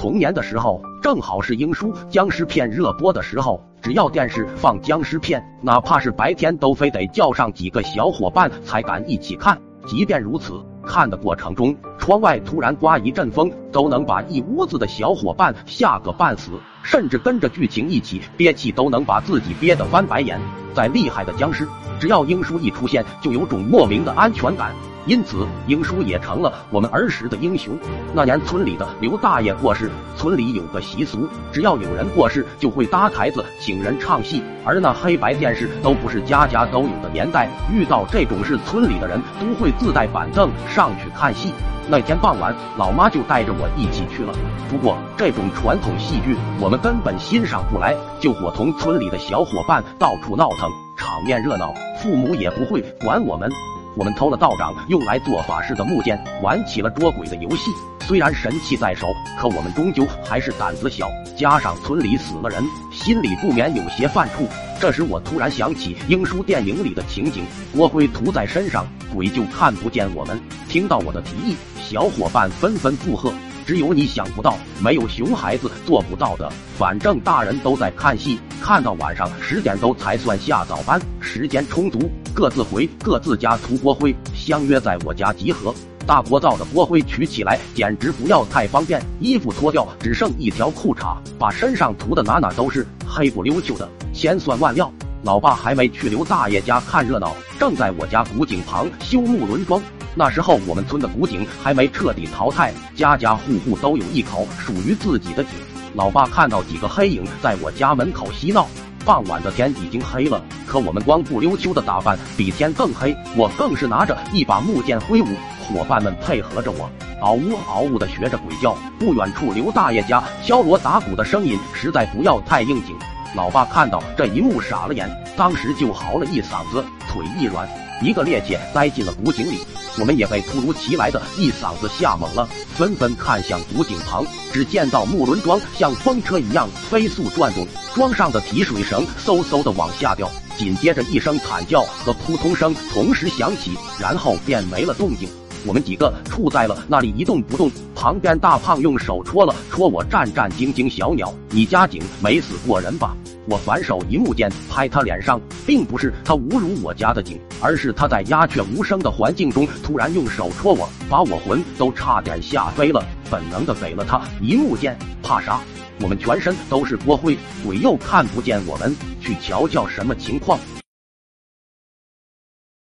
童年的时候，正好是英叔僵尸片热播的时候，只要电视放僵尸片，哪怕是白天，都非得叫上几个小伙伴才敢一起看。即便如此，看的过程中，窗外突然刮一阵风，都能把一屋子的小伙伴吓个半死，甚至跟着剧情一起憋气，都能把自己憋得翻白眼。再厉害的僵尸，只要英叔一出现，就有种莫名的安全感。因此，英叔也成了我们儿时的英雄。那年村里的刘大爷过世，村里有个习俗，只要有人过世，就会搭台子请人唱戏。而那黑白电视都不是家家都有的年代，遇到这种事，村里的人都会自带板凳上去看戏。那天傍晚，老妈就带着我一起去了。不过，这种传统戏剧我们根本欣赏不来，就伙同村里的小伙伴到处闹腾，场面热闹，父母也不会管我们。我们偷了道长用来做法事的木剑，玩起了捉鬼的游戏。虽然神器在手，可我们终究还是胆子小，加上村里死了人，心里不免有些犯怵。这时，我突然想起英叔电影里的情景：锅灰涂在身上，鬼就看不见我们。听到我的提议，小伙伴纷纷附和。只有你想不到，没有熊孩子做不到的。反正大人都在看戏，看到晚上十点都才算下早班，时间充足，各自回各自家涂锅灰，相约在我家集合。大锅灶的锅灰取起来简直不要太方便，衣服脱掉只剩一条裤衩，把身上涂的哪哪都是，黑不溜秋的。千算万料，老爸还没去刘大爷家看热闹，正在我家古井旁修木轮桩。那时候我们村的古井还没彻底淘汰，家家户户都有一口属于自己的井。老爸看到几个黑影在我家门口嬉闹。傍晚的天已经黑了，可我们光不溜秋的打扮比天更黑。我更是拿着一把木剑挥舞，伙伴们配合着我，嗷呜嗷呜的学着鬼叫。不远处刘大爷家敲锣打鼓的声音实在不要太应景。老爸看到这一幕傻了眼，当时就嚎了一嗓子，腿一软。一个趔趄栽进了古井里，我们也被突如其来的一嗓子吓懵了，纷纷看向古井旁。只见到木轮桩像风车一样飞速转动，桩上的提水绳嗖嗖的往下掉。紧接着一声惨叫和扑通声同时响起，然后便没了动静。我们几个处在了那里一动不动。旁边大胖用手戳了戳我战战兢兢小鸟，你家井没死过人吧？我反手一木剑拍他脸上，并不是他侮辱我家的井，而是他在鸦雀无声的环境中突然用手戳我，把我魂都差点吓飞了。本能的给了他一木剑，怕啥？我们全身都是锅灰，鬼又看不见我们，去瞧瞧什么情况。